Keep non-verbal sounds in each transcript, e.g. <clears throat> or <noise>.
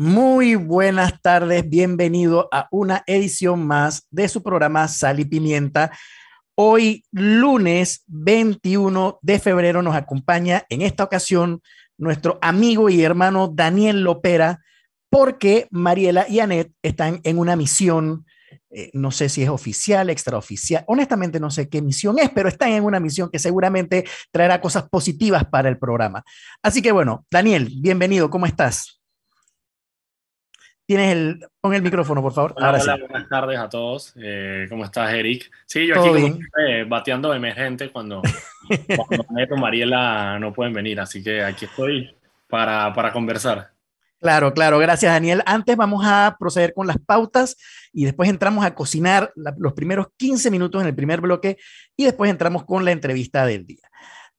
Muy buenas tardes, bienvenido a una edición más de su programa Sal y Pimienta. Hoy, lunes 21 de febrero, nos acompaña en esta ocasión nuestro amigo y hermano Daniel Lopera, porque Mariela y Anet están en una misión, eh, no sé si es oficial, extraoficial, honestamente no sé qué misión es, pero están en una misión que seguramente traerá cosas positivas para el programa. Así que bueno, Daniel, bienvenido, ¿cómo estás? Tienes el, pon el micrófono, por favor. Hola, hola buenas tardes a todos. Eh, ¿Cómo estás, Eric? Sí, yo aquí como, eh, bateando emergente cuando, cuando <laughs> Mariela no pueden venir, así que aquí estoy para, para conversar. Claro, claro, gracias Daniel. Antes vamos a proceder con las pautas y después entramos a cocinar los primeros 15 minutos en el primer bloque y después entramos con la entrevista del día.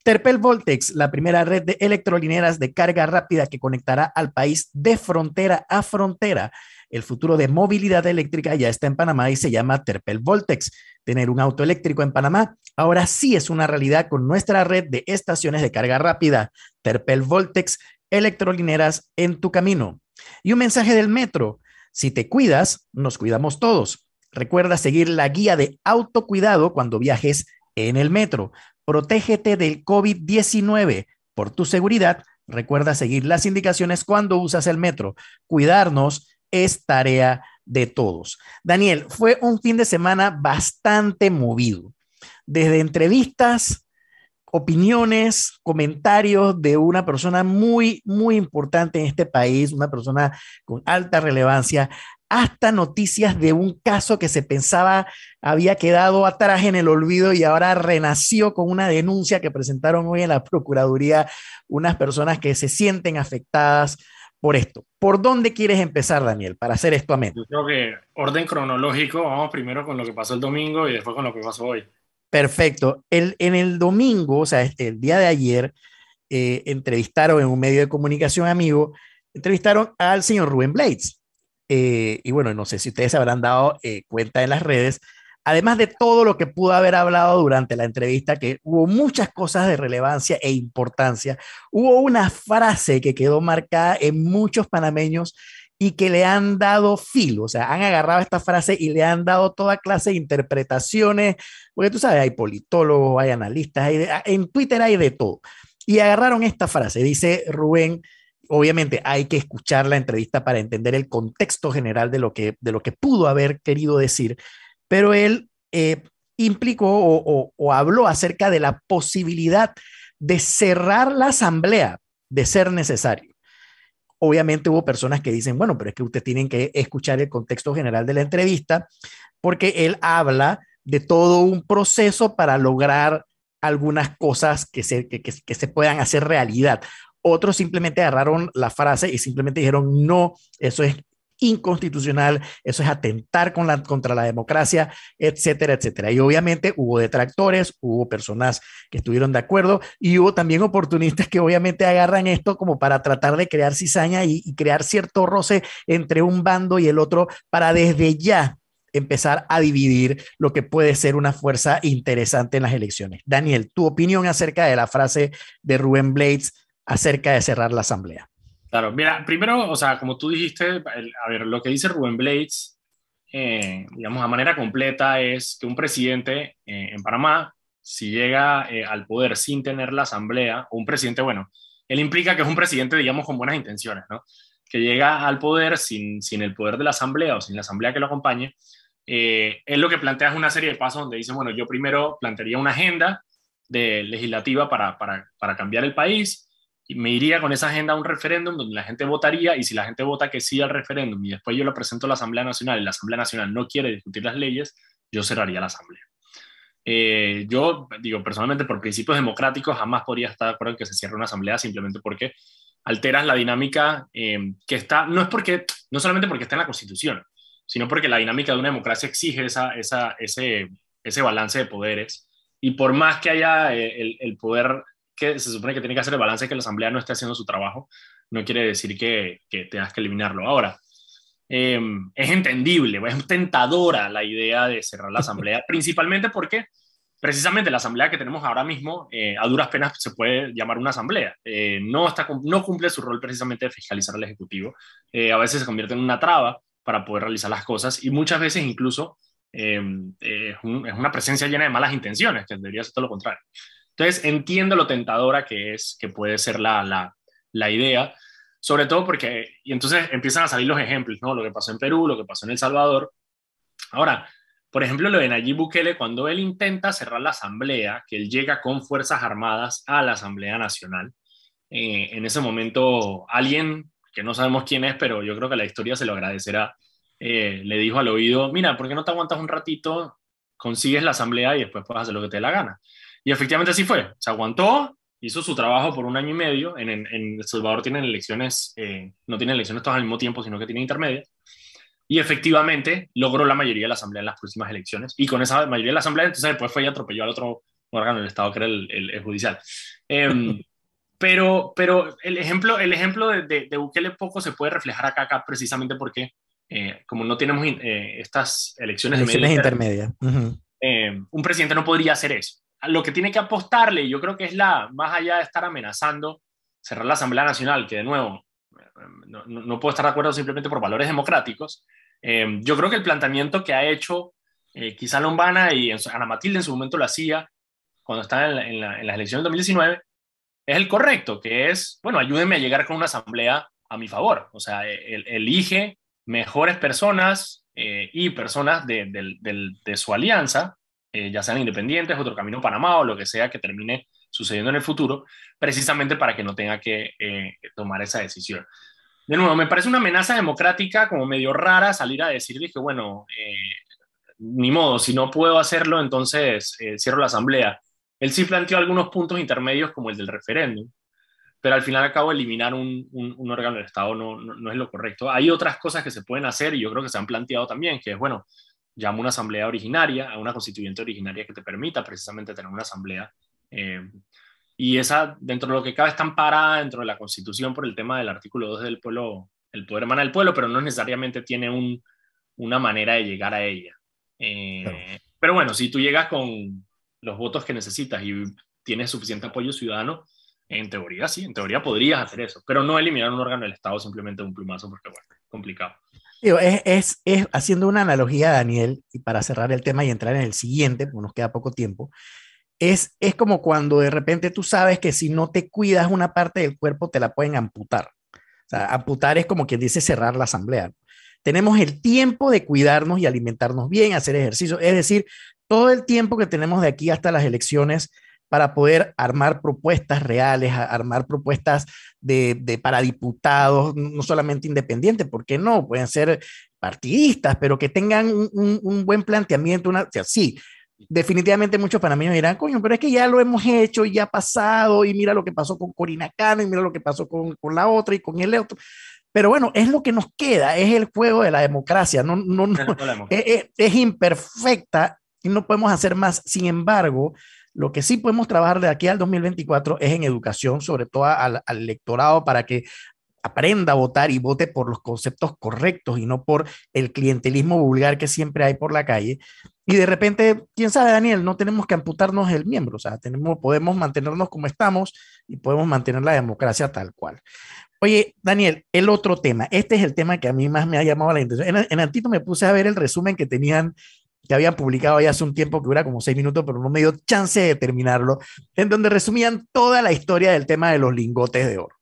Terpel Voltex, la primera red de electrolineras de carga rápida que conectará al país de frontera a frontera. El futuro de movilidad eléctrica ya está en Panamá y se llama Terpel Voltex. Tener un auto eléctrico en Panamá ahora sí es una realidad con nuestra red de estaciones de carga rápida. Terpel Voltex, electrolineras en tu camino. Y un mensaje del metro. Si te cuidas, nos cuidamos todos. Recuerda seguir la guía de autocuidado cuando viajes en el metro. Protégete del COVID-19. Por tu seguridad, recuerda seguir las indicaciones cuando usas el metro. Cuidarnos es tarea de todos. Daniel, fue un fin de semana bastante movido. Desde entrevistas, opiniones, comentarios de una persona muy, muy importante en este país, una persona con alta relevancia, hasta noticias de un caso que se pensaba había quedado atrás en el olvido y ahora renació con una denuncia que presentaron hoy en la Procuraduría unas personas que se sienten afectadas por esto. ¿Por dónde quieres empezar, Daniel, para hacer esto a Yo creo que orden cronológico, vamos primero con lo que pasó el domingo y después con lo que pasó hoy. Perfecto. El, en el domingo, o sea, este, el día de ayer, eh, entrevistaron en un medio de comunicación amigo, entrevistaron al señor Rubén Blades eh, y bueno, no sé si ustedes se habrán dado eh, cuenta en las redes, además de todo lo que pudo haber hablado durante la entrevista, que hubo muchas cosas de relevancia e importancia, hubo una frase que quedó marcada en muchos panameños y que le han dado filo, o sea, han agarrado esta frase y le han dado toda clase de interpretaciones, porque tú sabes, hay politólogos, hay analistas, en Twitter hay de todo. Y agarraron esta frase, dice Rubén, obviamente hay que escuchar la entrevista para entender el contexto general de lo que, de lo que pudo haber querido decir, pero él eh, implicó o, habló acerca de la posibilidad de cerrar la asamblea de ser necesario. Obviamente hubo personas que dicen, bueno, pero es que ustedes tienen que escuchar el contexto general de la entrevista, porque él habla de todo un proceso para lograr algunas cosas que se, que se puedan hacer realidad. Otros simplemente agarraron la frase y simplemente dijeron, no, eso es inconstitucional, eso es atentar contra la democracia, etcétera, etcétera. Y obviamente hubo detractores, hubo personas que estuvieron de acuerdo y hubo también oportunistas que obviamente agarran esto como para tratar de crear cizaña y, y crear cierto roce entre un bando y el otro para desde ya empezar a dividir lo que puede ser una fuerza interesante en las elecciones. Daniel, tu opinión acerca de la frase de Rubén Blades acerca de cerrar la asamblea. Claro, mira, primero, o sea, como tú dijiste, a ver, lo que dice Rubén Blades, eh, digamos, a manera completa es que un presidente eh, en Panamá, si llega eh, al poder sin tener la asamblea, o un presidente, bueno, él implica que es un presidente, digamos, con buenas intenciones, ¿no? Que llega al poder sin, sin el poder de la asamblea o sin la asamblea que lo acompañe, él lo que plantea es una serie de pasos donde dice, bueno, yo primero plantearía una agenda de legislativa para, para, para cambiar el país, me iría con esa agenda a un referéndum donde la gente votaría y si la gente vota que sí al referéndum y después yo lo presento a la Asamblea Nacional y la Asamblea Nacional no quiere discutir las leyes, yo cerraría la Asamblea. Eh, yo digo, personalmente, por principios democráticos, jamás podría estar de acuerdo en que se cierre una asamblea simplemente porque alteras la dinámica eh, que está, no es porque, no solamente porque está en la Constitución, sino porque la dinámica de una democracia exige esa, esa, ese, ese balance de poderes. Y por más que haya eh, el, el poder que se supone que tiene que hacer el balance que la Asamblea no esté haciendo su trabajo, no quiere decir que, que tengas que eliminarlo. Ahora, em, es entendible, es tentadora la idea de cerrar la Asamblea, <laughs> principalmente porque precisamente la asamblea que tenemos ahora mismo, eh, a duras penas se puede llamar una asamblea. Eh, no, está, no cumple su rol precisamente de fiscalizar al Ejecutivo. a veces se convierte en una traba para poder realizar las cosas y muchas veces incluso es, una presencia llena de malas intenciones, que debería ser todo lo contrario. Entonces, entiendo lo tentadora que es, que puede ser la, la, la idea, sobre todo porque, y entonces empiezan a salir los ejemplos, ¿no? Lo que pasó en Perú, lo que pasó en El Salvador. Ahora, por ejemplo, lo de Nayib Bukele, cuando él intenta cerrar la asamblea, que él llega con Fuerzas Armadas a la Asamblea Nacional, eh, en ese momento alguien, que no sabemos quién es, pero yo creo que la historia se lo agradecerá, eh, le dijo al oído, mira, ¿por qué no te aguantas un ratito, consigues la asamblea y después puedes hacer lo que te dé la gana? Y efectivamente así fue, se aguantó, hizo su trabajo por un año y medio, en, El Salvador tienen elecciones, eh, no tienen elecciones todas al mismo tiempo, sino que tienen intermedias, y efectivamente logró la mayoría de la Asamblea en las próximas elecciones. Y con esa mayoría de la Asamblea, entonces después fue y atropelló al otro órgano del Estado, que era el, judicial. Em, <laughs> pero, pero el ejemplo, el ejemplo de, de, Bukele poco se puede reflejar acá, acá precisamente porque, eh, como no tenemos eh, estas elecciones, elecciones intermedias, em, un presidente no podría hacer eso. Lo que tiene que apostarle, yo creo que es la, más allá de estar amenazando cerrar la Asamblea Nacional, que de nuevo, no, no, puedo estar de acuerdo simplemente por valores democráticos, eh, yo creo que el planteamiento que ha hecho eh, quizá Lombana y Ana Matilde en su momento lo hacía cuando estaba en, la, en, las elecciones del 2019, es el correcto, que es, bueno, ayúdenme a llegar con una asamblea a mi favor. O sea, el, elige mejores personas eh, y personas de, su alianza, ya sean independientes, otro camino Panamá o lo que sea que termine sucediendo en el futuro, precisamente para que no tenga que tomar esa decisión de nuevo, me parece una amenaza democrática como medio rara salir a decir, dije, bueno, eh, ni modo, si no puedo hacerlo, entonces eh, cierro la asamblea. Él sí planteó algunos puntos intermedios como el del referéndum, pero al final acabo de eliminar un, órgano del Estado no, no, es lo correcto. Hay otras cosas que se pueden hacer y yo creo que se han planteado también, que es, bueno, llamo una asamblea originaria, a una constituyente originaria que te permita precisamente tener una asamblea eh, y esa, dentro de lo que cabe, está amparada dentro de la Constitución por el tema del artículo 2 del pueblo, el poder emana del pueblo, pero no necesariamente tiene un, una manera de llegar a ella. Eh, pero bueno, si tú llegas con los votos que necesitas y tienes suficiente apoyo ciudadano, en teoría sí, en teoría podrías hacer eso, pero no eliminar un órgano del Estado simplemente de un plumazo, porque bueno, complicado. Es, es, es, haciendo una analogía, Daniel, y para cerrar el tema y entrar en el siguiente, porque nos queda poco tiempo, es, es como cuando de repente tú sabes que si no te cuidas una parte del cuerpo te la pueden amputar. O sea, amputar es como quien dice cerrar la asamblea. Tenemos el tiempo de cuidarnos y alimentarnos bien, hacer ejercicio, es decir, todo el tiempo que tenemos de aquí hasta las elecciones para poder armar propuestas reales, armar propuestas de, de, para diputados, no solamente independientes, porque no, pueden ser partidistas, pero que tengan un, un, buen planteamiento, una, o sea, sí, definitivamente muchos panameños dirán, coño, pero es que ya lo hemos hecho y ya ha pasado y mira lo que pasó con Corina Cano y mira lo que pasó con, con la otra y con el otro. Pero bueno, es lo que nos queda, es el juego de la democracia, no, no, no, es, <laughs> es, imperfecta y no podemos hacer más. Sin embargo, lo que sí podemos trabajar de aquí al 2024 es en educación, sobre todo al, al electorado, para que aprenda a votar y vote por los conceptos correctos y no por el clientelismo vulgar que siempre hay por la calle. Y de repente, quién sabe, Daniel, no tenemos que amputarnos el miembro, o sea, tenemos, podemos mantenernos como estamos y podemos mantener la democracia tal cual. Oye, Daniel, el otro tema, este es el tema que a mí más me ha llamado la atención. En, en Antito me puse a ver el resumen que tenían que habían publicado ya hace un tiempo que dura como seis minutos, pero no me dio chance de terminarlo, en donde resumían toda la historia del tema de los lingotes de oro.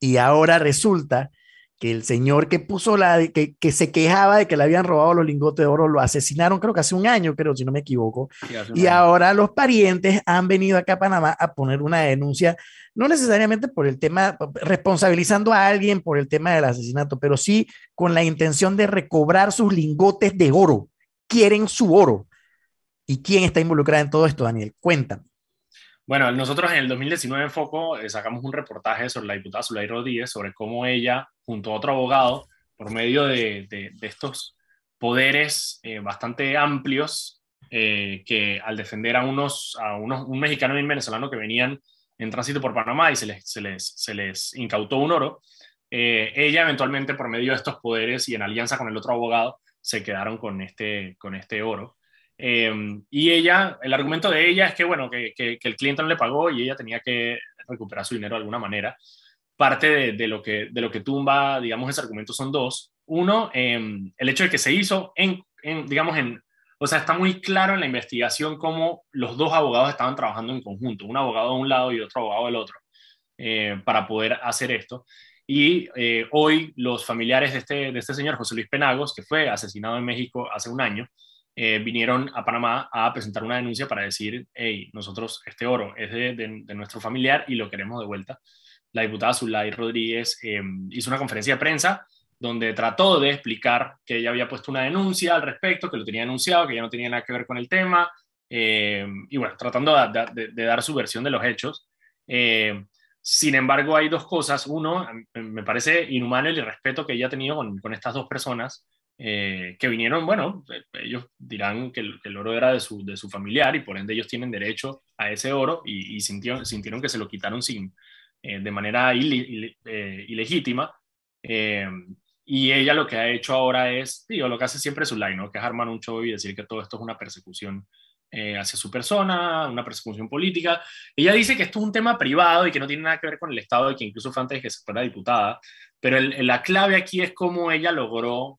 Y ahora resulta que el señor que puso la, que, que se quejaba de que le habían robado los lingotes de oro, lo asesinaron creo que hace un año, creo, si no me equivoco. y ahora los parientes han venido acá a Panamá a poner una denuncia, no necesariamente por el tema, responsabilizando a alguien por el tema del asesinato, pero sí con la intención de recobrar sus lingotes de oro. Quieren su oro. ¿Y quién está involucrado en todo esto, Daniel? Cuéntame. Bueno, nosotros en el 2019 en Foco eh, sacamos un reportaje sobre la diputada Zulay Rodríguez, sobre cómo ella, junto a otro abogado, por medio de, de, estos poderes eh, bastante amplios, eh, que al defender a unos, a unos, un mexicano y un venezolano que venían en tránsito por Panamá y se les, se les, se les incautó un oro, ella eventualmente por medio de estos poderes y en alianza con el otro abogado se quedaron con este, con este oro. Em, y ella, el argumento de ella es que, bueno, que, que, el cliente no le pagó y ella tenía que recuperar su dinero de alguna manera. Parte de, lo, que, de lo que tumba, digamos, ese argumento son dos. Uno, em, el hecho de que se hizo en, en, digamos, en, o sea, está muy claro en la investigación cómo los dos abogados estaban trabajando en conjunto, un abogado de un lado y otro abogado del otro, eh, para poder hacer esto. Y eh, hoy los familiares de este, de este señor, José Luis Penagos, que fue asesinado en México hace un año, eh, vinieron a Panamá a presentar una denuncia para decir, hey, nosotros, este oro es de, de, nuestro familiar y lo queremos de vuelta. La diputada Zulay Rodríguez hizo una conferencia de prensa donde trató de explicar que ella había puesto una denuncia al respecto, que lo tenía anunciado, que ya no tenía nada que ver con el tema, eh, y bueno, tratando de, dar su versión de los hechos. Eh, sin embargo, hay dos cosas. Uno, me parece inhumano el irrespeto que ella ha tenido con, estas dos personas eh, que vinieron, bueno, ellos dirán que el, oro era de su, de su, familiar y por ende ellos tienen derecho a ese oro y, sintieron, sintieron, que se lo quitaron sin, de manera ilegítima. Y ella lo que ha hecho ahora es, digo, lo que hace siempre su line, ¿no? Que es armar un show y decir que todo esto es una persecución eh, hacia su persona, una persecución política. Ella dice que esto es un tema privado y que no tiene nada que ver con el Estado y que incluso fue antes de que se fuera diputada. Pero la clave aquí es cómo ella logró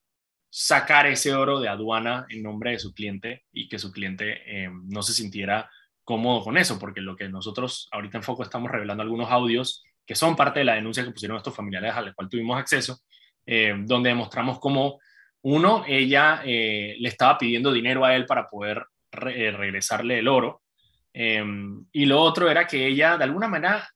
sacar ese oro de aduana en nombre de su cliente y que su cliente eh, no se sintiera cómodo con eso, porque lo que nosotros ahorita en Foco estamos revelando algunos audios que son parte de la denuncia que pusieron estos familiares a la cual tuvimos acceso, eh, donde demostramos cómo, uno, ella eh, le estaba pidiendo dinero a él para poder eh, regresarle el oro, y lo otro era que ella, de alguna manera,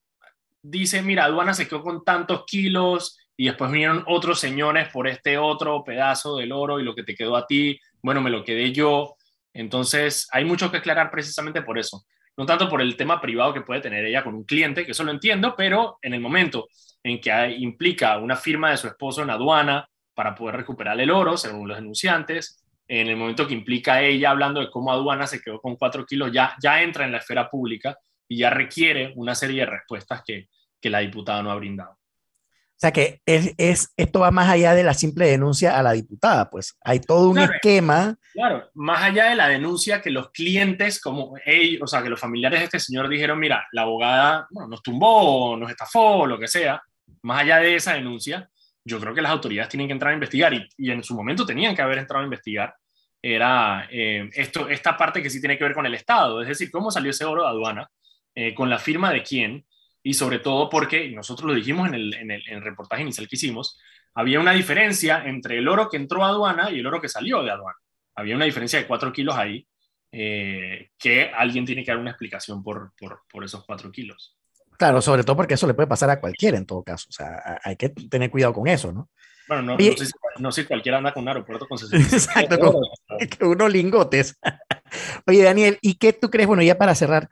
dice, mira, aduana se quedó con tantos kilos, y después vinieron otros señores por este otro pedazo del oro, y lo que te quedó a ti, bueno, me lo quedé yo. Entonces, hay mucho que aclarar precisamente por eso no tanto por el tema privado que puede tener ella con un cliente, que eso lo entiendo, pero en el momento en que implica una firma de su esposo en aduana para poder recuperar el oro, según los denunciantes, en el momento que implica ella hablando de cómo aduana se quedó con cuatro kilos, ya, ya entra en la esfera pública y ya requiere una serie de respuestas que, que la diputada no ha brindado. O sea que es, es, esto va más allá de la simple denuncia a la diputada, pues hay todo un esquema. Claro, más allá de la denuncia que los clientes, como ellos, o sea, que los familiares de este señor dijeron, mira, la abogada nos tumbó, nos estafó, lo que sea, más allá de esa denuncia, yo creo que las autoridades tienen que entrar a investigar y, y en su momento tenían que haber entrado a investigar, era eh, esto, esta parte que sí tiene que ver con el Estado, es decir, cómo salió ese oro de aduana, eh, con la firma de quién, y sobre todo porque, nosotros lo dijimos en el, en, el, reportaje inicial que hicimos, había una diferencia entre el oro que entró a aduana y el oro que salió de aduana. Había una diferencia de 4 kilos ahí, eh, que alguien tiene que dar una explicación por, por, por, esos 4 kilos. Claro, sobre todo porque eso le puede pasar a cualquiera en todo caso. O sea, hay que tener cuidado con eso, ¿no? Bueno, no, no, sé, si, no sé, cualquiera anda con un aeropuerto con <laughs> 60. Exacto, con, <laughs> unos lingotes. <laughs> Oye, Daniel, ¿y qué tú crees? Bueno, ya para cerrar,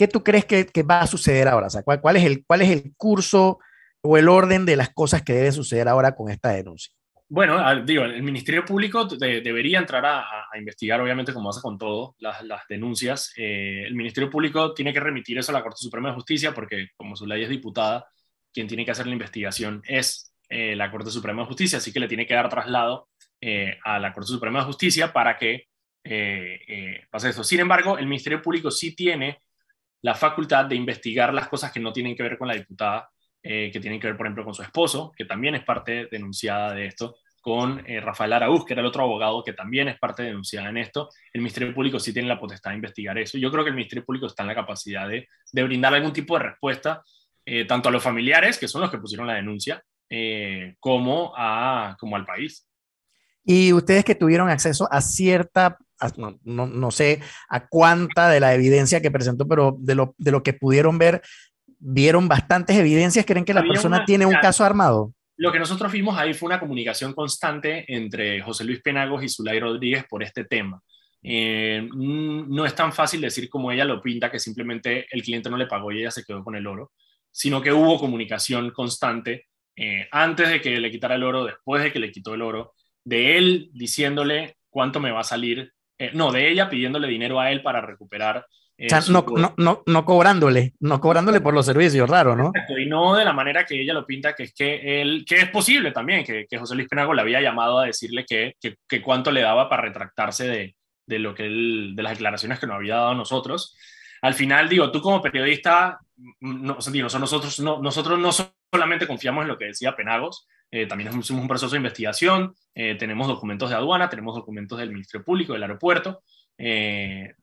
¿Qué tú crees que, va a suceder ahora? O sea, ¿cuál, es el, ¿cuál es el curso o el orden de las cosas que debe suceder ahora con esta denuncia? Bueno, digo, el Ministerio Público debería entrar a, investigar, obviamente, como hace con todo, las, denuncias. Eh, el Ministerio Público tiene que remitir eso a la Corte Suprema de Justicia, porque como su ley es diputada, quien tiene que hacer la investigación es eh, la Corte Suprema de Justicia, así que le tiene que dar traslado eh, a la Corte Suprema de Justicia para que pase eso. Sin embargo, el Ministerio Público sí tiene la facultad de investigar las cosas que no tienen que ver con la diputada, eh, que tienen que ver, por ejemplo, con su esposo, que también es parte denunciada de esto, con eh, Rafael Araúz, que era el otro abogado que también es parte denunciada en esto. El Ministerio Público sí tiene la potestad de investigar eso. Yo creo que el Ministerio Público está en la capacidad de, de brindar algún tipo de respuesta, eh, tanto a los familiares, que son los que pusieron la denuncia, como, a, como al país. Y ustedes que tuvieron acceso a cierta no, no, sé a cuánta de la evidencia que presentó, pero de lo, de lo que pudieron ver, vieron bastantes evidencias. ¿Creen que la persona tiene un caso armado? Lo que nosotros vimos ahí fue una comunicación constante entre José Luis Penagos y Zulay Rodríguez por este tema. Eh, no es tan fácil decir como ella lo pinta, que simplemente el cliente no le pagó y ella se quedó con el oro, sino que hubo comunicación constante eh, antes de que le quitara el oro, después de que le quitó el oro, de él diciéndole cuánto me va a salir eh, no, de ella pidiéndole dinero a él para recuperar. Eh, no, no, no, cobrándole, no cobrándole por los servicios, raro, ¿no? y no de la manera que ella lo pinta, que es que él, que es posible también, que, que José Luis Penago le había llamado a decirle que, que, cuánto le daba para retractarse de, de, lo que él, de las declaraciones que nos había dado a nosotros. Al final, digo, tú como periodista, no, nosotros, no, nosotros no solamente confiamos en lo que decía Penagos, eh, también hicimos un proceso de investigación, eh, tenemos documentos de aduana, tenemos documentos del Ministerio Público, del aeropuerto, eh,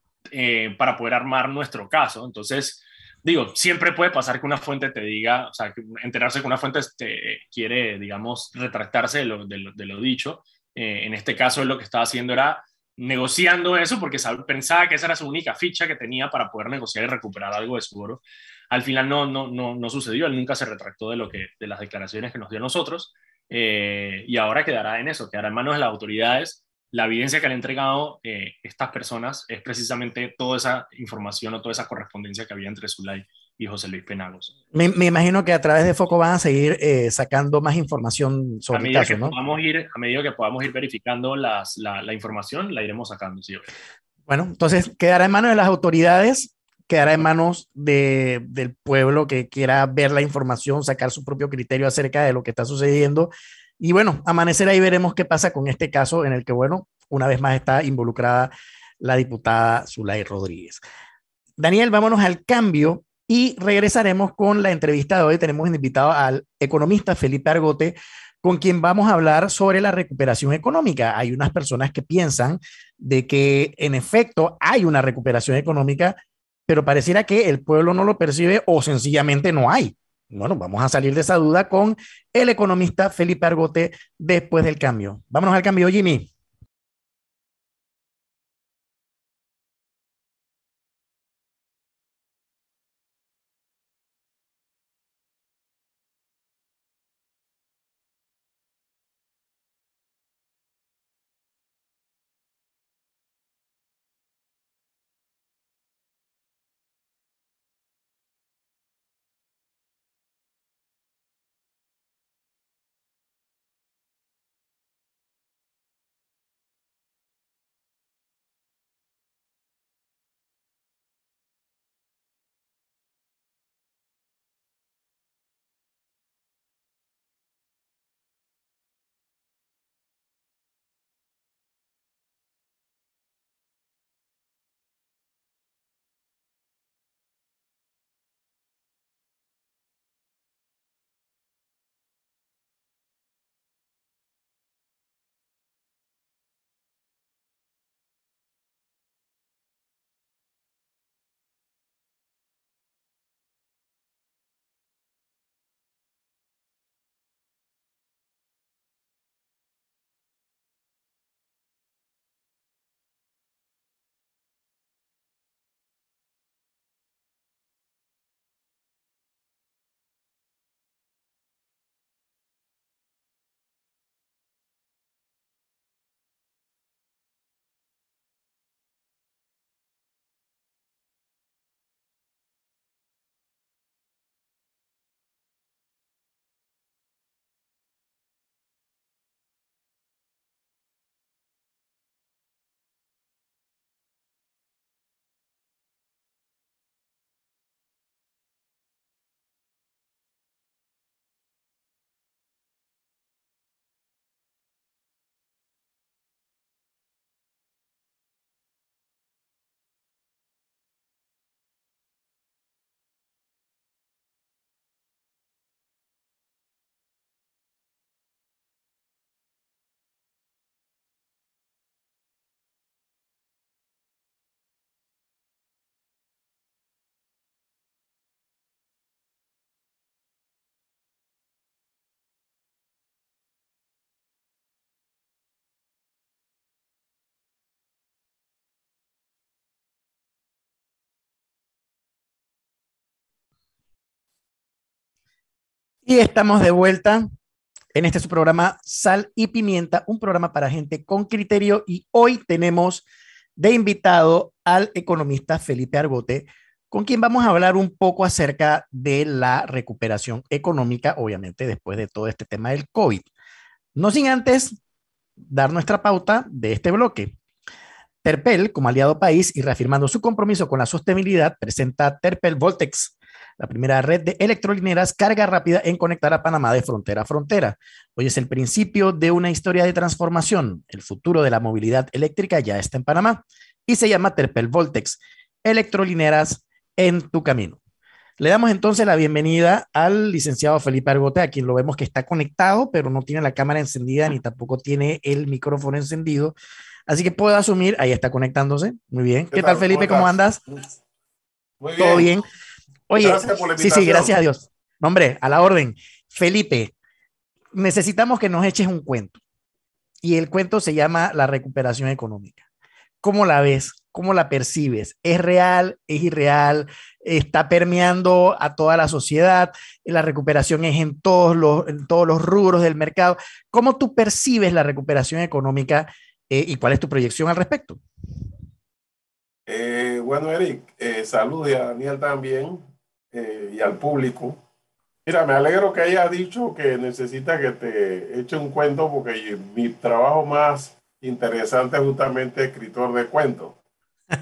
para poder armar nuestro caso. Entonces, digo, siempre puede pasar que una fuente te diga, o sea, enterarse que una fuente te quiere, digamos, retractarse de lo, dicho. en este caso, lo que estaba haciendo era negociando eso porque pensaba que esa era su única ficha que tenía para poder negociar y recuperar algo de su oro. Al final no, no, no, no sucedió, él nunca se retractó de, lo que, de las declaraciones que nos dio a nosotros eh, y ahora quedará en eso, quedará en manos de las autoridades. La evidencia que han entregado eh, estas personas es precisamente toda esa información o toda esa correspondencia que había entre Zulay y José Luis Penagos. Me, me, imagino que a través de Foco van a seguir eh, sacando más información sobre a medida el caso, que ¿no? Podamos ir, a medida que podamos ir verificando las, la, la, información, la iremos sacando. Sí. Bueno, entonces quedará en manos de las autoridades, quedará en manos de, del pueblo que quiera ver la información, sacar su propio criterio acerca de lo que está sucediendo. Y bueno, amanecer ahí veremos qué pasa con este caso en el que, bueno, una vez más está involucrada la diputada Zulay Rodríguez. Daniel, vámonos al cambio y regresaremos con la entrevista de hoy. Tenemos invitado al economista Felipe Argote, con quien vamos a hablar sobre la recuperación económica. Hay unas personas que piensan de que en efecto hay una recuperación económica, pero pareciera que el pueblo no lo percibe o sencillamente no hay. Bueno, vamos a salir de esa duda con el economista Felipe Argote después del cambio. Vámonos al cambio, Jimmy. Y estamos de vuelta en este su programa Sal y Pimienta, un programa para gente con criterio. Y hoy tenemos de invitado al economista Felipe Argote, con quien vamos a hablar un poco acerca de la recuperación económica, obviamente después de todo este tema del COVID. No sin antes dar nuestra pauta de este bloque. Terpel, como aliado país y reafirmando su compromiso con la sostenibilidad, presenta Terpel Voltex la primera red de electrolineras carga rápida en conectar a Panamá de frontera a frontera. Hoy es el principio de una historia de transformación. El futuro de la movilidad eléctrica ya está en Panamá y se llama Terpel Voltex. Electrolineras en tu camino. Le damos entonces la bienvenida al licenciado Felipe Argote, a quien lo vemos que está conectado, pero no tiene la cámara encendida ni tampoco tiene el micrófono encendido. Así que puedo asumir, ahí está conectándose. Muy bien. ¿Qué, tal, Felipe? ¿Cómo, andas? Muy bien. ¿Todo bien? Oye, sí, sí, gracias a Dios. hombre, a la orden. Felipe, necesitamos que nos eches un cuento. Y el cuento se llama La recuperación económica. ¿Cómo la ves? ¿Cómo la percibes? ¿Es real? ¿Es irreal? ¿Está permeando a toda la sociedad? ¿La recuperación es en todos los, en todos los rubros del mercado? ¿Cómo tú percibes la recuperación económica eh, y cuál es tu proyección al respecto? Eh, bueno, Eric, eh, saludos a Daniel también y al público. Mira, me alegro que hayas dicho que necesita que te eche un cuento porque mi trabajo más interesante es justamente escritor de cuentos.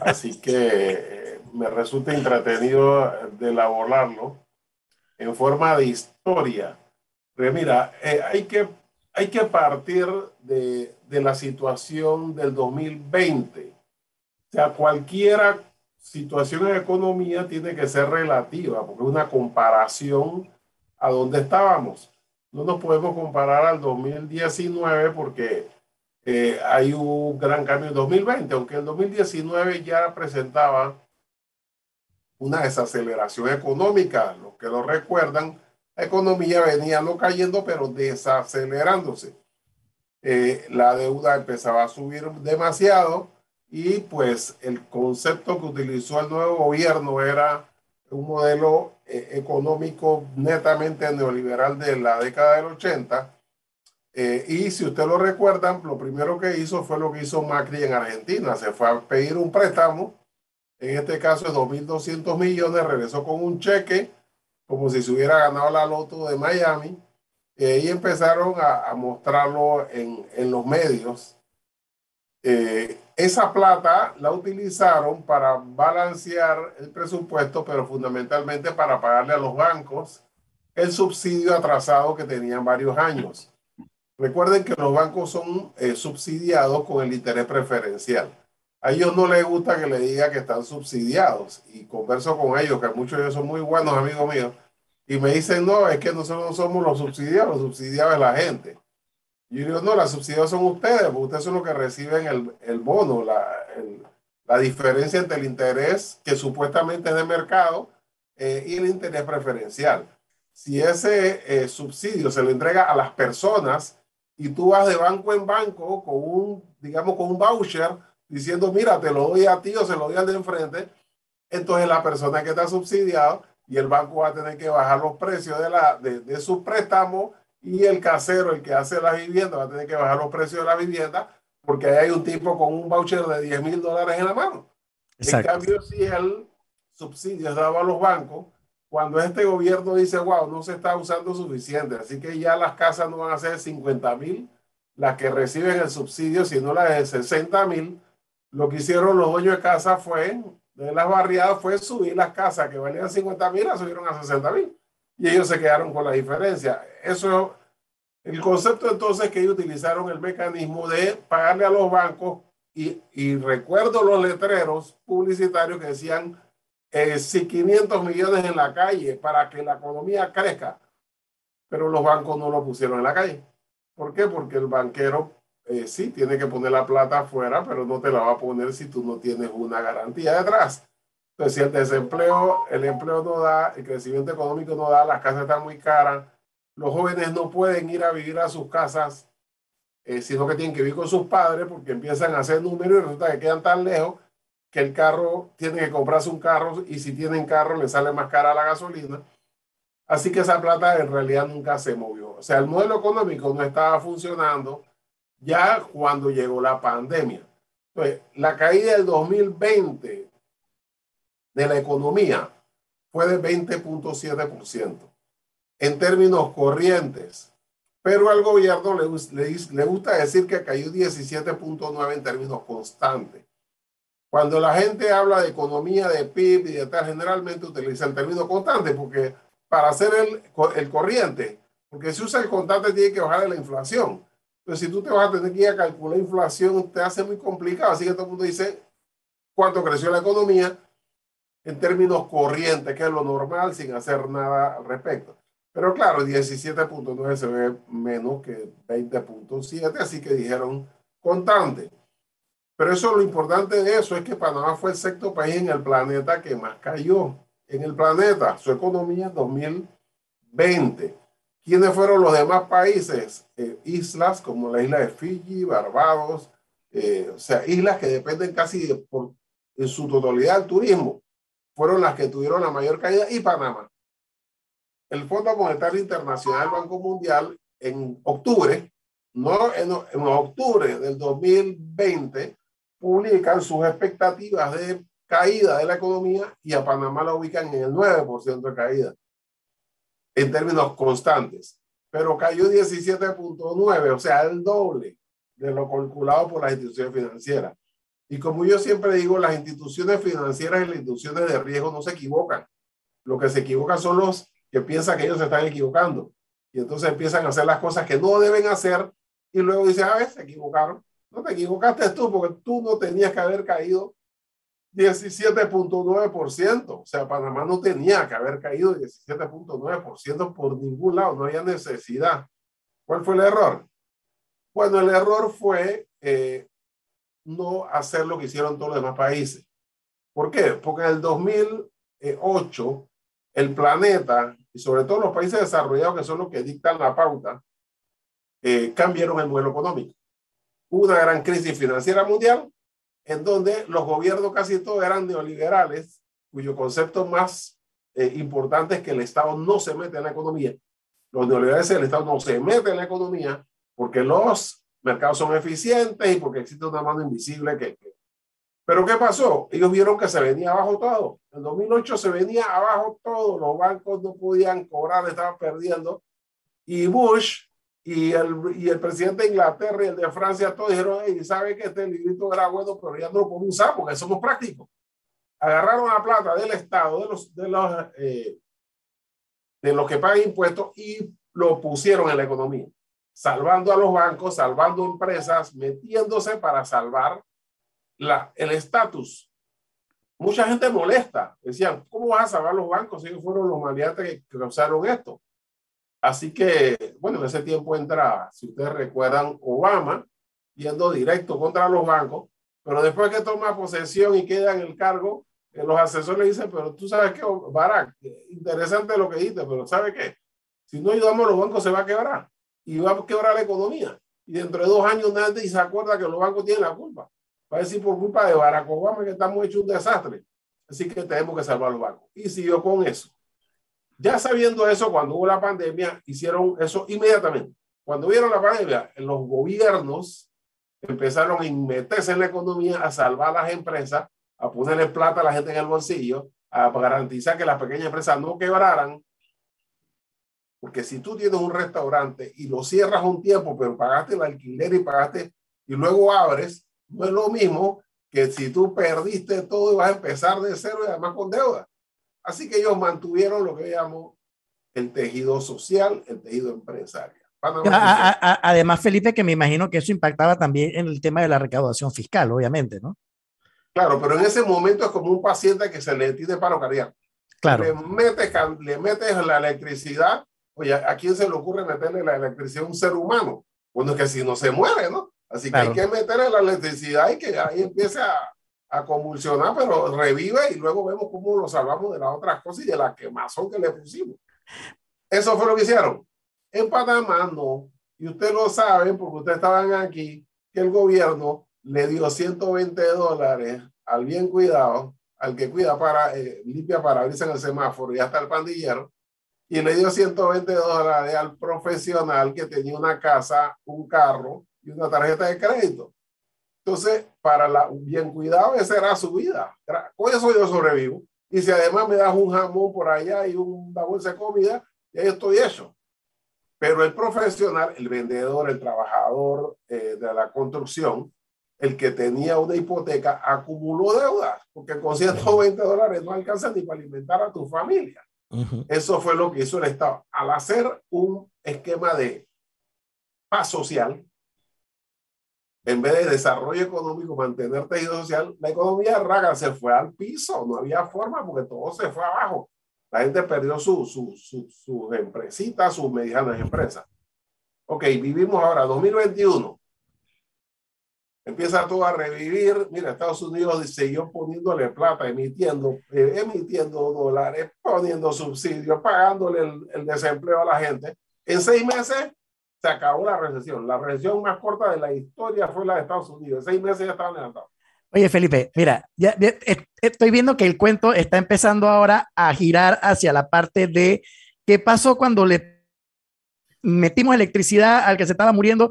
Así que <laughs> eh, me resulta entretenido de elaborarlo en forma de historia. Pero mira, eh, hay, que, hay que partir de, de la situación del 2020. O sea, cualquier situación en economía tiene que ser relativa, porque es una comparación a donde estábamos. No nos podemos comparar al 2019 porque eh, hay un gran cambio en 2020, aunque el 2019 ya presentaba una desaceleración económica. Los que lo recuerdan, la economía venía no cayendo, pero desacelerándose. Eh, la deuda empezaba a subir demasiado y pues el concepto que utilizó el nuevo gobierno era un modelo eh, económico netamente neoliberal de la década del 80 eh, y si usted lo recuerdan, lo primero que hizo fue lo que hizo Macri en Argentina. Se fue a pedir un préstamo, en este caso de 2.200 millones, regresó con un cheque como si se hubiera ganado la loto de Miami. Eh, y empezaron a, mostrarlo en, en, los medios. Eh, esa plata la utilizaron para balancear el presupuesto, pero fundamentalmente para pagarle a los bancos el subsidio atrasado que tenían varios años. Recuerden que los bancos son eh, subsidiados con el interés preferencial. A ellos no les gusta que le diga que están subsidiados y converso con ellos, que muchos de ellos son muy buenos amigos míos, y me dicen, no, es que nosotros no somos los subsidiados, los subsidiados es la gente. Y yo digo, no, los subsidiados son ustedes, porque ustedes son los que reciben el, el bono, la, la, diferencia entre el interés que supuestamente es de mercado eh, y el interés preferencial. Si ese eh, subsidio se le entrega a las personas, y tú vas de banco en banco con un, digamos, con un voucher diciendo, mira, te lo doy a ti o se lo doy al de enfrente, entonces la persona que está subsidiado y el banco va a tener que bajar los precios de, la, de, de sus préstamos y el casero, el que hace la vivienda, va a tener que bajar los precios de la vivienda porque ahí hay un tipo con un voucher de 10 mil dólares en la mano. En cambio, si el subsidio es dado a los bancos, cuando este gobierno dice, wow, no se está usando suficiente, así que ya las casas no van a ser 50 mil las que reciben el subsidio, sino las de 60 mil, lo que hicieron los dueños de casa fue, de las barriadas, fue subir las casas que valían 50 mil, las subieron a 60 mil. Y ellos se quedaron con la diferencia. Eso, el concepto entonces que ellos utilizaron el mecanismo de pagarle a los bancos y, y recuerdo los letreros publicitarios que decían eh, si 500 millones en la calle para que la economía crezca, pero los bancos no lo pusieron en la calle. ¿Por qué? Porque el banquero eh, sí tiene que poner la plata afuera, pero no te la va a poner si tú no tienes una garantía detrás. Entonces, si el desempleo, el empleo no da, el crecimiento económico no da, las casas están muy caras, los jóvenes no pueden ir a vivir a sus casas, eh, sino que tienen que vivir con sus padres porque empiezan a hacer números y resulta que quedan tan lejos que el carro tiene que comprarse un carro y si tienen carro le sale más cara la gasolina. Así que esa plata en realidad nunca se movió. O sea, el modelo económico no estaba funcionando ya cuando llegó la pandemia. Pues la caída del 2020 de la economía fue de 20.7% en términos corrientes. Pero al gobierno le, le, le gusta decir que cayó 17.9 en términos constantes. Cuando la gente habla de economía, de PIB y de tal, generalmente utiliza el término constante porque para hacer el, el corriente, porque si usa el constante tiene que bajar la inflación. Entonces, si tú te vas a tener que ir a calcular inflación, te hace muy complicado. Así que todo el mundo dice cuánto creció la economía en términos corrientes, que es lo normal, sin hacer nada al respecto. Pero claro, 17.9 se ve menos que 20.7, así que dijeron constante. Pero eso, lo importante de eso es que Panamá fue el sexto país en el planeta que más cayó. En el planeta, su economía en 2020. ¿Quiénes fueron los demás países? Eh, islas como la isla de Fiji, Barbados, eh, o sea, islas que dependen casi por, en su totalidad del turismo, fueron las que tuvieron la mayor caída y Panamá. El Fondo Monetario Internacional, Banco Mundial, en octubre, no en, en octubre del 2020, publican sus expectativas de caída de la economía y a Panamá la ubican en el 9% de caída en términos constantes, pero cayó 17.9, o sea, el doble de lo calculado por las instituciones financieras. Y como yo siempre digo, las instituciones financieras y las instituciones de riesgo no se equivocan. Lo que se equivocan son los que piensan que ellos se están equivocando. Y entonces empiezan a hacer las cosas que no deben hacer y luego dicen, a ver, se equivocaron. No te equivocaste tú porque tú no tenías que haber caído 17.9%. O sea, Panamá no tenía que haber caído 17.9% por ningún lado, no había necesidad. ¿Cuál fue el error? Bueno, el error fue eh, no hacer lo que hicieron todos los demás países. ¿Por qué? Porque en el 2008 el planeta y sobre todo los países desarrollados que son los que dictan la pauta, eh, cambiaron el modelo económico una gran crisis financiera mundial en donde los gobiernos casi todos eran neoliberales, cuyo concepto más eh, importante es que el Estado no se mete en la economía. Los neoliberales, el Estado no se mete en la economía porque los mercados son eficientes y porque existe una mano invisible que, que... Pero ¿qué pasó? Ellos vieron que se venía abajo todo. En 2008 se venía abajo todo. Los bancos no podían cobrar, estaban perdiendo. Y Bush y el, y el presidente de Inglaterra y el de Francia, todos dijeron, hey, sabe que este librito era bueno, pero ya no lo podemos usar porque somos prácticos. Agarraron la plata del Estado, de los, de los, eh, de los que pagan impuestos y lo pusieron en la economía, salvando a los bancos, salvando empresas, metiéndose para salvar el estatus. Mucha gente molesta, decían, ¿cómo vas a salvar los bancos? Ellos fueron los maleantes que causaron esto. Así que, bueno, en ese tiempo entra, si ustedes recuerdan, Obama yendo directo contra los bancos, pero después que toma posesión y queda en el cargo, eh, los asesores dicen, pero tú sabes que, Barack, interesante lo que dijiste, pero ¿sabe qué? Si no ayudamos a los bancos se va a quebrar y va a quebrar la economía. Y dentro de dos años nadie se acuerda que los bancos tienen la culpa. Va a decir por culpa de Barack Obama que estamos hechos un desastre. Así que tenemos que salvar los bancos. Y siguió con eso. Ya sabiendo eso, cuando hubo la pandemia, hicieron eso inmediatamente. Cuando vieron la pandemia, los gobiernos empezaron a meterse en la economía, a salvar a las empresas, a ponerle plata a la gente en el bolsillo, a garantizar que las pequeñas empresas no quebraran. Porque si tú tienes un restaurante y lo cierras un tiempo, pero pagaste el alquiler y pagaste y luego abres, no es lo mismo que si tú perdiste todo y vas a empezar de cero y además con deuda. Así que ellos mantuvieron lo que llamamos el tejido social, el tejido empresarial. Además, Felipe, que me imagino que eso impactaba también en el tema de la recaudación fiscal, obviamente, ¿no? Claro, pero en ese momento es como un paciente que se le tiene paro cardíaco. Claro. Le metes, le metes la electricidad, oye, ¿a quién se le ocurre meterle la electricidad a un ser humano? Bueno, es que si no se muere, ¿no? Así que hay que meterle la electricidad y que ahí empiece a, a convulsionar, pero revive y luego vemos cómo lo salvamos de las otras cosas y de la quemazón que le pusimos. Eso fue lo que hicieron. En Panamá no, y ustedes lo saben porque ustedes estaban aquí, que el gobierno le dio 120 dólares al bien cuidado, al que cuida para, eh, limpia para irse en el semáforo y hasta el pandillero, y le dio 120 dólares al profesional que tenía una casa, un carro y una tarjeta de crédito. Entonces, para la bien cuidado, esa era su vida. Con eso yo sobrevivo. Y si además me das un jamón por allá y una bolsa de comida, ya estoy hecho. Pero el profesional, el vendedor, el trabajador eh, de la construcción, el que tenía una hipoteca acumuló deudas, porque con 120 dólares no alcanza ni para alimentar a tu familia. Eso fue lo que hizo el Estado. Al hacer un esquema de paz social, en vez de desarrollo económico, mantener tejido social, la economía raga se fue al piso, no había forma porque todo se fue abajo. La gente perdió sus su, su, sus empresitas, sus medianas empresas. Ok, vivimos ahora 2021 empieza todo a revivir. Mira, Estados Unidos siguió poniéndole plata, emitiendo, eh, emitiendo dólares, poniendo subsidios, pagándole el, desempleo a la gente. En seis meses se acabó la recesión. La recesión más corta de la historia fue la de Estados Unidos. En seis meses ya estaban levantados. Oye, Felipe, mira, ya, estoy viendo que el cuento está empezando ahora a girar hacia la parte de qué pasó cuando le metimos electricidad al que se estaba muriendo,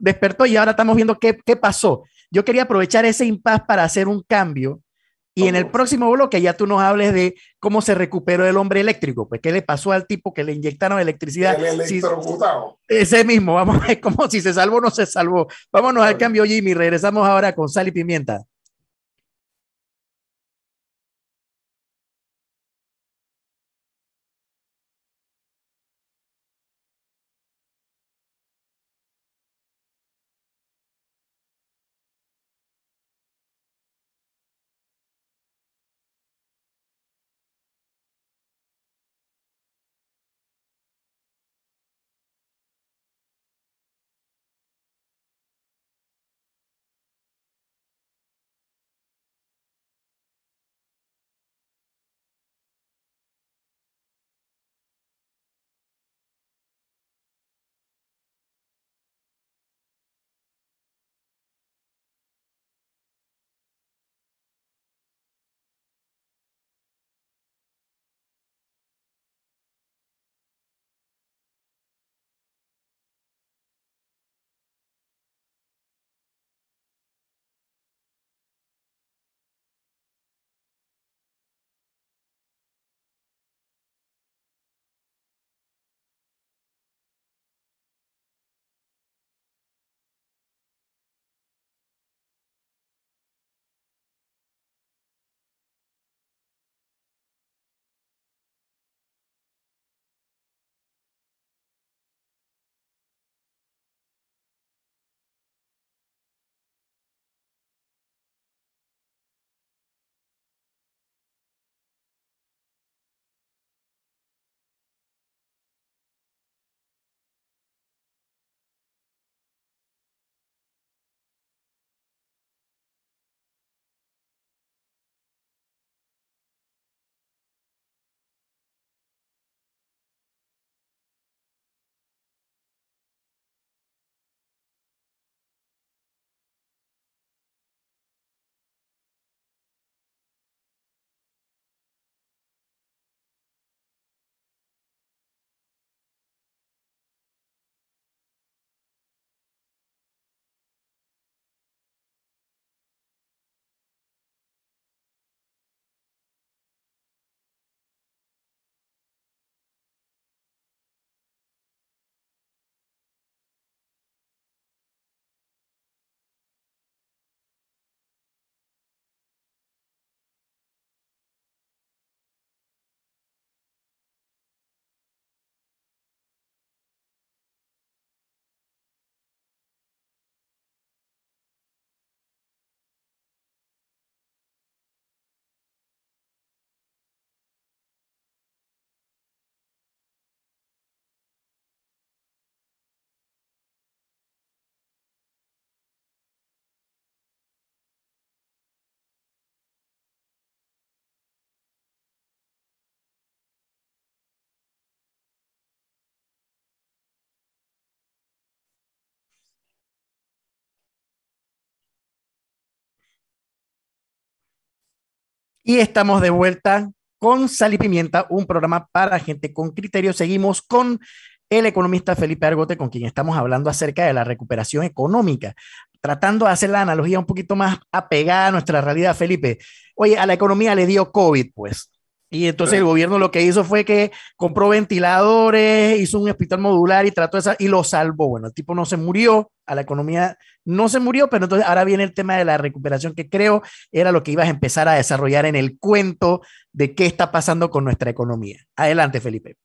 despertó y ahora estamos viendo qué, qué pasó. Yo quería aprovechar ese impas para hacer un cambio y en el próximo bloque ya tú nos hables de cómo se recuperó el hombre eléctrico, pues qué le pasó al tipo que le inyectaron electricidad. El electrocutado. ese mismo, vamos a ver cómo si se salvó o no se salvó. Vámonos al cambio, Jimmy. Regresamos ahora con sal y pimienta. Y estamos de vuelta con Sal y Pimienta, un programa para gente con criterio. Seguimos con el economista Felipe Argote, con quien estamos hablando acerca de la recuperación económica, tratando de hacer la analogía un poquito más apegada a nuestra realidad, Felipe. Oye, a la economía le dio COVID, pues. Y entonces el gobierno lo que hizo fue que compró ventiladores, hizo un hospital modular y trató esa y lo salvó. Bueno, el tipo no se murió, a la economía no se murió, pero entonces ahora viene el tema de la recuperación que creo era lo que ibas a empezar a desarrollar en el cuento de qué está pasando con nuestra economía. Adelante, Felipe.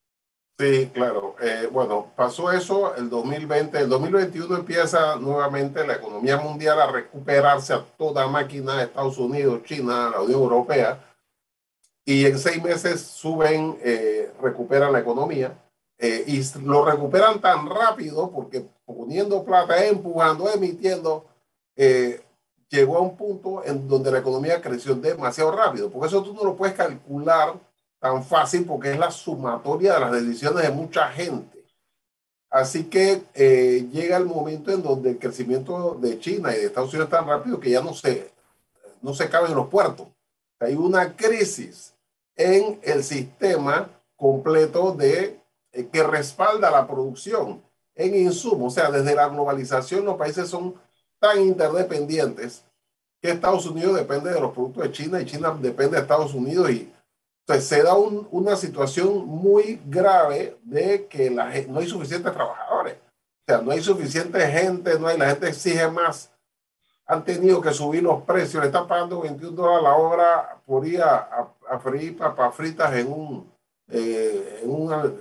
Sí, claro. Eh, bueno, pasó eso el 2020. El 2021 empieza nuevamente la economía mundial a recuperarse a toda máquina Estados Unidos, China, la Unión Europea y en seis meses suben, eh, recuperan la economía eh, y lo recuperan tan rápido porque poniendo plata, empujando, emitiendo, eh, llegó a un punto en donde la economía creció demasiado rápido. Por eso tú no lo puedes calcular tan fácil porque es la sumatoria de las decisiones de mucha gente. Así que llega el momento en donde el crecimiento de China y de Estados Unidos es tan rápido que ya no se, no se cabe en los puertos. Hay una crisis en el sistema completo de eh, que respalda la producción en insumos. O sea, desde la globalización los países son tan interdependientes que Estados Unidos depende de los productos de China y China depende de Estados Unidos y entonces se da una situación muy grave de que la, no hay suficientes trabajadores. O sea, no hay suficiente gente, no hay, la gente exige más han tenido que subir los precios, le están pagando 21 dólares la hora por ir a, a, freír papas fritas en un, eh, en,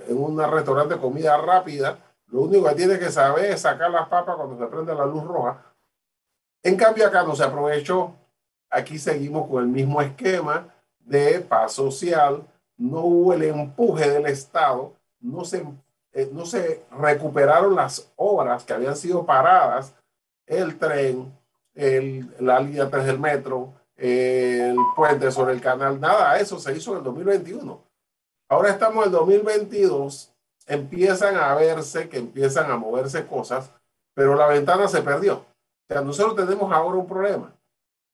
en un restaurante de comida rápida. Lo único que tiene que saber es sacar las papas cuando se prende la luz roja. En cambio, acá no se aprovechó. Aquí seguimos con el mismo esquema de paz social. No hubo el empuje del Estado. No se, eh, no se recuperaron las obras que habían sido paradas. El tren, el, la línea 3 del metro, el puente sobre el canal, nada, eso se hizo en el 2021. Ahora estamos en el 2022, empiezan a verse que empiezan a moverse cosas, pero la ventana se perdió. O sea, nosotros tenemos ahora un problema,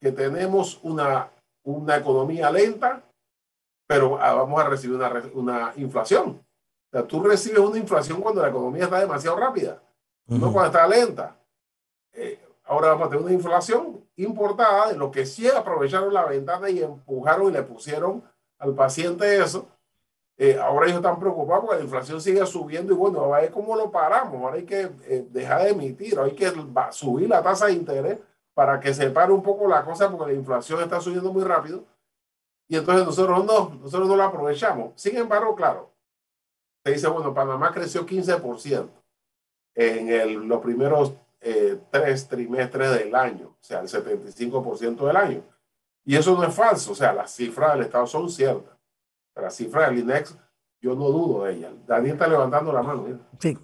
que tenemos una, una economía lenta, pero ah, vamos a recibir una, una inflación. O sea, tú recibes una inflación cuando la economía está demasiado rápida, no cuando está lenta. Ahora vamos a tener una inflación importada de lo que sí aprovecharon la ventana y empujaron y le pusieron al paciente eso. Eh, ahora ellos están preocupados porque la inflación sigue subiendo y bueno, a ver cómo lo paramos. Ahora hay que eh, dejar de emitir, hay que subir la tasa de interés para que se pare un poco la cosa porque la inflación está subiendo muy rápido. Y entonces nosotros no, nosotros no la aprovechamos. Sin embargo, claro, se dice, bueno, Panamá creció 15% en el, los primeros eh, tres trimestres del año, o sea, el 75% del año. Y eso no es falso, o sea, las cifras del Estado son ciertas. Las cifras del INEX, yo no dudo de ellas. Daniel está levantando la mano. Sí.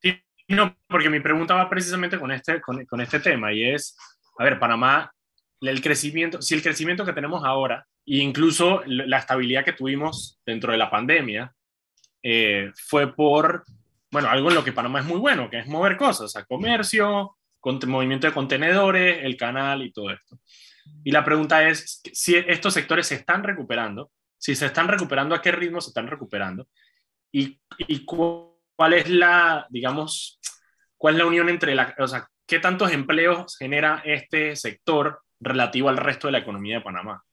Sí, no, porque mi pregunta va precisamente con este, con, con este tema y es, a ver, Panamá, el crecimiento, si el crecimiento que tenemos ahora, e incluso la estabilidad que tuvimos dentro de la pandemia, eh, fue por bueno, algo en lo que Panamá es muy bueno, que es mover cosas, a comercio, con, movimiento de contenedores, el canal y todo esto. Y la pregunta es si estos sectores se están recuperando, si se están recuperando, a qué ritmo se están recuperando y, y cuál es la, digamos, cuál es la unión entre la, o sea, qué tantos empleos genera este sector relativo al resto de la economía de Panamá.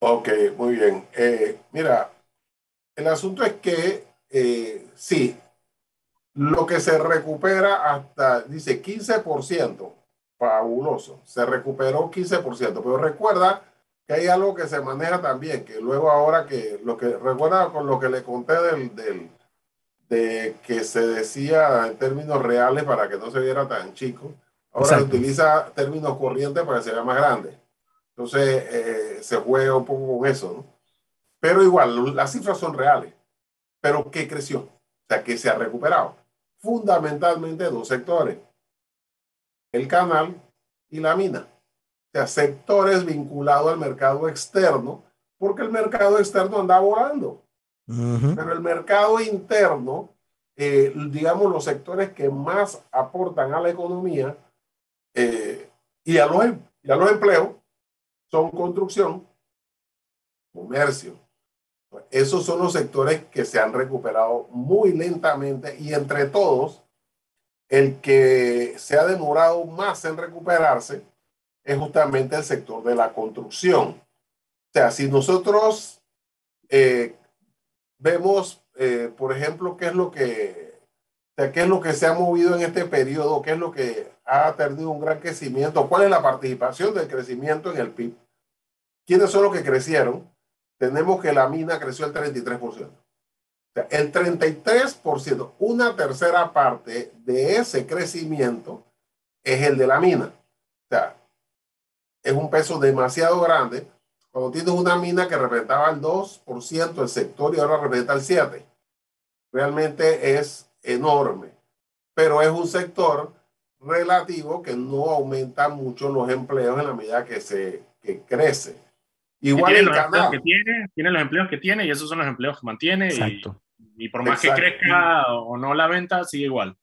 Ok, muy bien. Eh, mira, el asunto es que eh, sí, lo que se recupera hasta, dice 15%, fabuloso, se recuperó 15%, pero recuerda que hay algo que se maneja también, que luego ahora que lo que recuerda con lo que le conté del, del de que se decía en términos reales para que no se viera tan chico, ahora se utiliza términos corrientes para que se vea más grande. Entonces eh, se juega un poco con eso, ¿no? Pero igual, las cifras son reales pero que creció, o sea, que se ha recuperado. Fundamentalmente dos sectores, el canal y la mina. O sea, sectores vinculados al mercado externo, porque el mercado externo anda volando. Pero el mercado interno, eh, digamos, los sectores que más aportan a la economía eh, y, a los, em, y a los empleos son construcción, comercio, esos son los sectores que se han recuperado muy lentamente y entre todos, el que se ha demorado más en recuperarse es justamente el sector de la construcción. sea, si nosotros eh, vemos, eh, por ejemplo, qué es lo que, qué es lo que se ha movido en este periodo, qué es lo que ha tenido un gran crecimiento, cuál es la participación del crecimiento en el PIB, quiénes son los que crecieron, tenemos que la mina creció el 33%. O sea, el 33%, una tercera parte de ese crecimiento es el de la mina. O sea, es un peso demasiado grande. Cuando tienes una mina que representaba el 2% del sector y ahora representa el 7%, realmente es enorme. Pero es un sector relativo que no aumenta mucho los empleos en la medida que se que crece. Igual tiene los empleos que tiene, tiene los empleos que tiene y esos son los empleos que mantiene. Exacto. Y, por más que crezca o no la venta, sigue igual.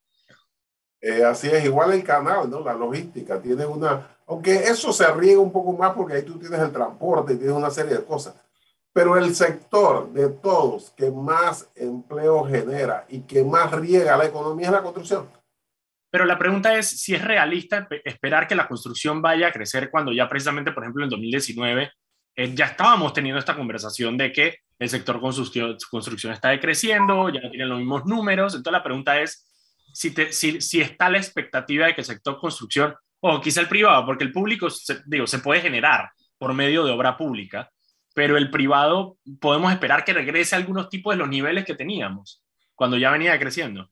Eh, así es, igual el canal, ¿no? La logística tiene una, aunque eso se riega un poco más porque ahí tú tienes el transporte y tienes una serie de cosas. Pero el sector de todos que más empleo genera y que más riega la economía es la construcción. Pero la pregunta es si es realista esperar que la construcción vaya a crecer cuando ya precisamente, por ejemplo, en 2019 eh, ya estábamos teniendo esta conversación de que el sector construcción, está decreciendo, ya no tienen los mismos números. Entonces la pregunta es si, si, si está la expectativa de que el sector construcción, o quizá el privado, porque el público, se, digo, se puede generar por medio de obra pública, pero el privado podemos esperar que regrese a algunos tipos de los niveles que teníamos cuando ya venía creciendo.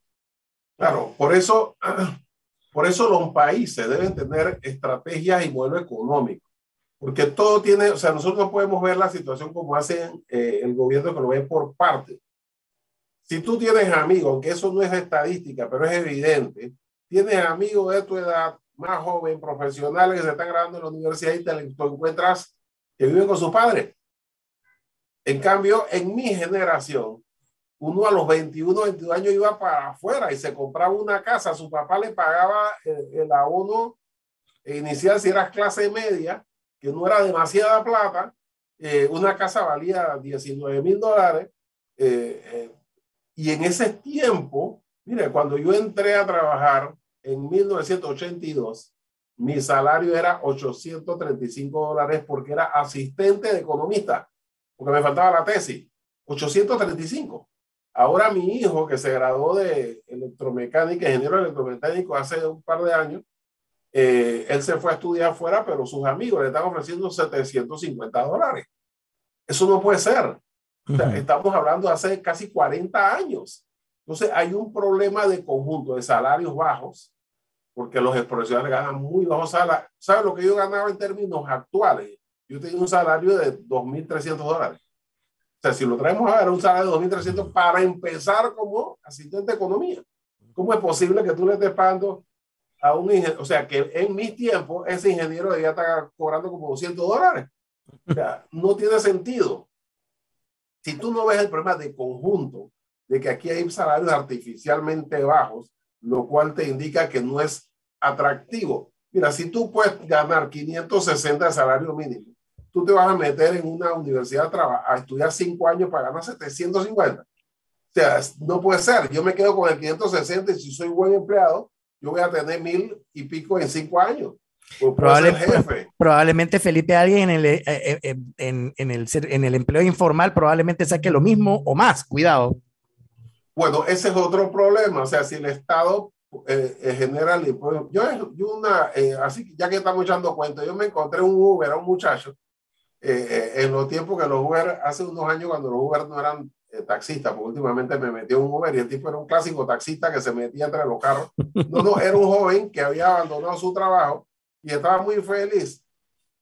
Claro, por eso, <clears throat> por eso los países deben tener estrategias y modelo económico, porque todo tiene, o sea, nosotros no podemos ver la situación como hace eh, el gobierno que lo ve por parte. Si tú tienes amigos, aunque eso no es estadística, pero es evidente, tienes amigos de tu edad, más joven, profesionales que se están graduando en la universidad y te encuentras que viven con sus padres. En cambio, en mi generación, uno a los 21, 22 años iba para afuera y se compraba una casa, su papá le pagaba el, abono inicial si eras clase media, que no era demasiada plata, eh, una casa valía 19 mil dólares, eh, eh, y en ese tiempo, mire, cuando yo entré a trabajar en 1982, mi salario era 835 dólares porque era asistente de economista, porque me faltaba la tesis. 835. Ahora mi hijo, que se graduó de electromecánica, ingeniero electromecánico hace un par de años, eh, él se fue a estudiar afuera, pero sus amigos le están ofreciendo 750 dólares. Eso no puede ser. estamos hablando de hace casi 40 años. Entonces hay un problema de conjunto de salarios bajos, porque los profesionales ganan muy bajos salarios. ¿Sabes lo que yo ganaba en términos actuales? Yo tenía un salario de 2.300 dólares. O sea, si lo traemos a ver, un salario de 2.300 para empezar como asistente de economía. ¿Cómo es posible que tú le estés pagando a un ingeniero? O sea, que en mis tiempos ese ingeniero debía estar cobrando como 200 dólares. O sea, no tiene sentido. Si tú no ves el problema de conjunto, de que aquí hay salarios artificialmente bajos, lo cual te indica que no es atractivo. Mira, si tú puedes ganar 560 de salario mínimo tú te vas a meter en una universidad a, estudiar cinco años para ganar 750. O sea, no puede ser. Yo me quedo con el 560 y si soy buen empleado, yo voy a tener mil y pico en cinco años. probablemente Felipe, alguien en el, eh, eh, eh, en, en, el, en el empleo informal probablemente saque lo mismo o más. Cuidado. Bueno, ese es otro problema. O sea, si el Estado eh, genera el Yo, yo una, así ya que estamos echando cuenta, yo me encontré un Uber a un muchacho eh, eh, en los tiempos que los Uber, hace unos años cuando los Uber no eran eh, taxistas, porque últimamente me metí un Uber y el tipo era un clásico taxista que se metía entre los carros. No, no, era un joven que había abandonado su trabajo y estaba muy feliz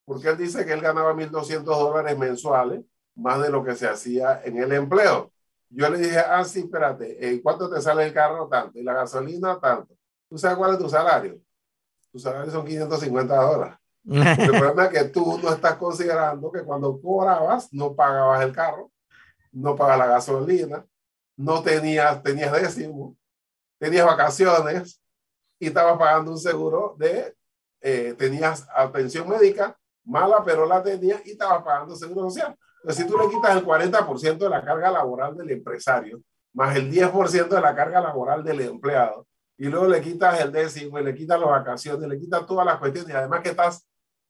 porque él dice que él ganaba 1.200 dólares mensuales, más de lo que se hacía en el empleo. Yo le dije, ah, sí, espérate, ¿cuánto te sale el carro? Tanto. Y la gasolina, tanto. ¿Tú sabes cuál es tu salario? Tu salario son 550 dólares. El que tú no estás considerando que cuando cobrabas no pagabas el carro, no pagabas la gasolina, no tenías, tenías décimo, tenías vacaciones y estabas pagando un seguro de, eh, tenías atención médica mala, pero la tenías y estabas pagando seguro social. Entonces, si tú le quitas el 40% de la carga laboral del empresario, más el 10% de la carga laboral del empleado, y luego le quitas el décimo y le quitas las vacaciones, le quitas todas las cuestiones, y además que estás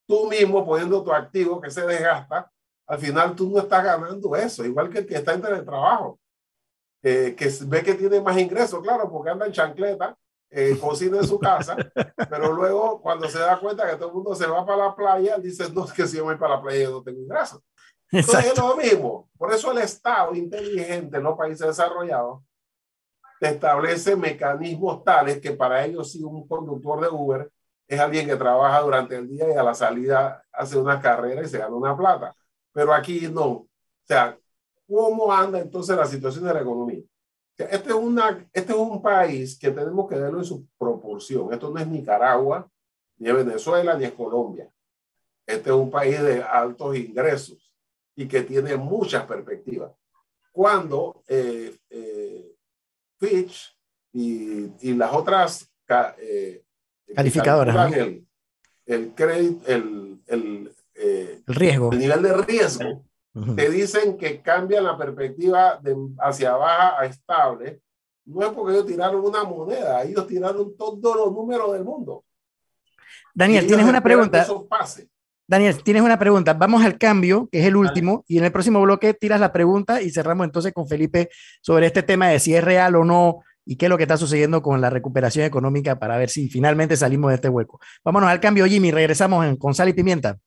tú mismo poniendo tu activo que se desgasta, al final tú no estás ganando eso, igual que el que está en teletrabajo, eh, que ve que tiene más ingresos, claro, porque anda en chancleta, eh, <laughs> cocina en su casa, pero luego cuando se da cuenta que todo el mundo se va para la playa, dice, no, es que si yo voy para la playa yo no tengo ingresos. Entonces es lo mismo. Por eso el Estado inteligente en los países desarrollados establece mecanismos tales que para ellos si un conductor de Uber es alguien que trabaja durante el día y a la salida hace una carrera y se gana una plata. Pero aquí no. O sea, ¿cómo anda entonces la situación de la economía? Este es, una, este es un país que tenemos que verlo en su proporción. Esto no es Nicaragua, ni es Venezuela, ni es Colombia. Este es un país de altos ingresos y que tiene muchas perspectivas. Cuando eh, eh, Fitch y, y, las otras eh, calificadoras, el, el, crédito, el, el, el, riesgo, el nivel de riesgo, te dicen que cambian la perspectiva de hacia baja a estable, no es porque ellos tiraron una moneda, ellos tiraron todos los números del mundo. Daniel, tienes una pregunta. Daniel, tienes una pregunta. Vamos al cambio, que es el último, y en el próximo bloque tiras la pregunta y cerramos entonces con Felipe sobre este tema de si es real o no y qué es lo que está sucediendo con la recuperación económica para ver si finalmente salimos de este hueco. Vámonos al cambio, Jimmy. Regresamos en, con sal y pimienta.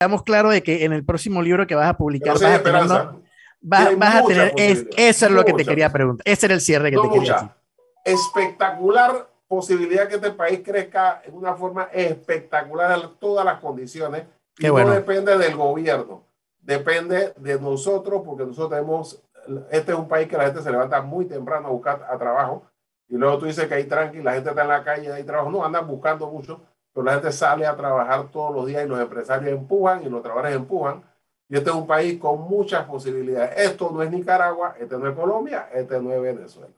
Estamos claros de que en el próximo libro que vas a publicar vas a tener, vas, a tener eso es lo que te quería preguntar. Ese era el cierre que te quería decir. Espectacular posibilidad que este país crezca en una forma espectacular en todas las condiciones. Y no depende del gobierno, depende de nosotros, porque nosotros tenemos, este es un país que la gente se levanta muy temprano a buscar a trabajo, y luego tú dices que hay tranqui, la gente está en la calle, hay trabajo, no, andan buscando mucho, pero la gente sale a trabajar todos los días y los empresarios empujan y los trabajadores empujan. Y este es un país con muchas posibilidades. Esto no es Nicaragua, este no es Colombia, este no es Venezuela.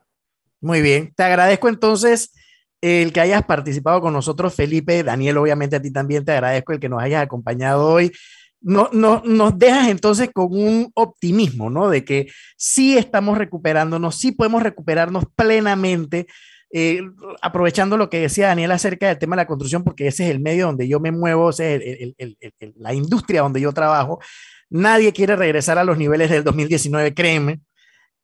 Muy bien, te agradezco entonces el que hayas participado con nosotros, Felipe, Daniel, obviamente a ti también te agradezco el que nos hayas acompañado hoy. No, no, nos dejas entonces con un optimismo, ¿no? De que sí estamos recuperándonos, sí podemos recuperarnos plenamente, eh, aprovechando lo que decía Daniel acerca del tema de la construcción, porque ese es el medio donde yo me muevo, ese es la industria donde yo trabajo. Nadie quiere regresar a los niveles del 2019, créeme.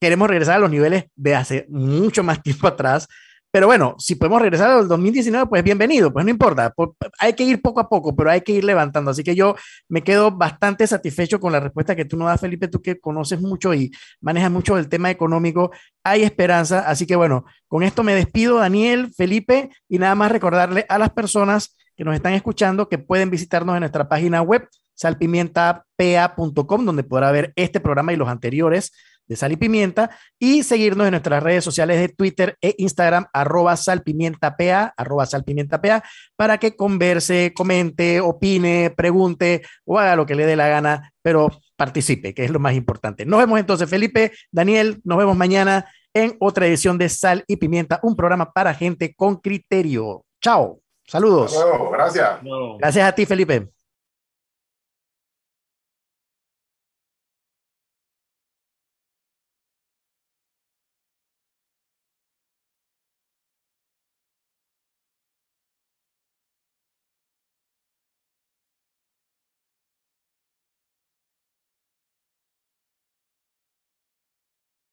Queremos regresar a los niveles de hace mucho más tiempo atrás pero bueno, si podemos regresar al 2019, pues bienvenido, pues no importa. Hay que ir poco a poco, pero hay que ir levantando. Así que yo me quedo bastante satisfecho con la respuesta que tú nos das, Felipe, tú que conoces mucho y manejas mucho el tema económico. Hay esperanza. Así que bueno, con esto me despido, Daniel, Felipe, y nada más recordarle a las personas que nos están escuchando que pueden visitarnos en nuestra página web salpimientapa.com, donde podrá ver este programa y los anteriores de Sal y Pimienta y seguirnos en nuestras redes sociales de Twitter e Instagram, arroba salpimientapa, arroba salpimientapa, para que converse, comente, opine, pregunte o haga lo que le dé la gana, pero participe, que es lo más importante. Nos vemos entonces, Felipe, Daniel, nos vemos mañana en otra edición de Sal y Pimienta, un programa para gente con criterio. Chao, saludos. gracias. Gracias a ti, Felipe.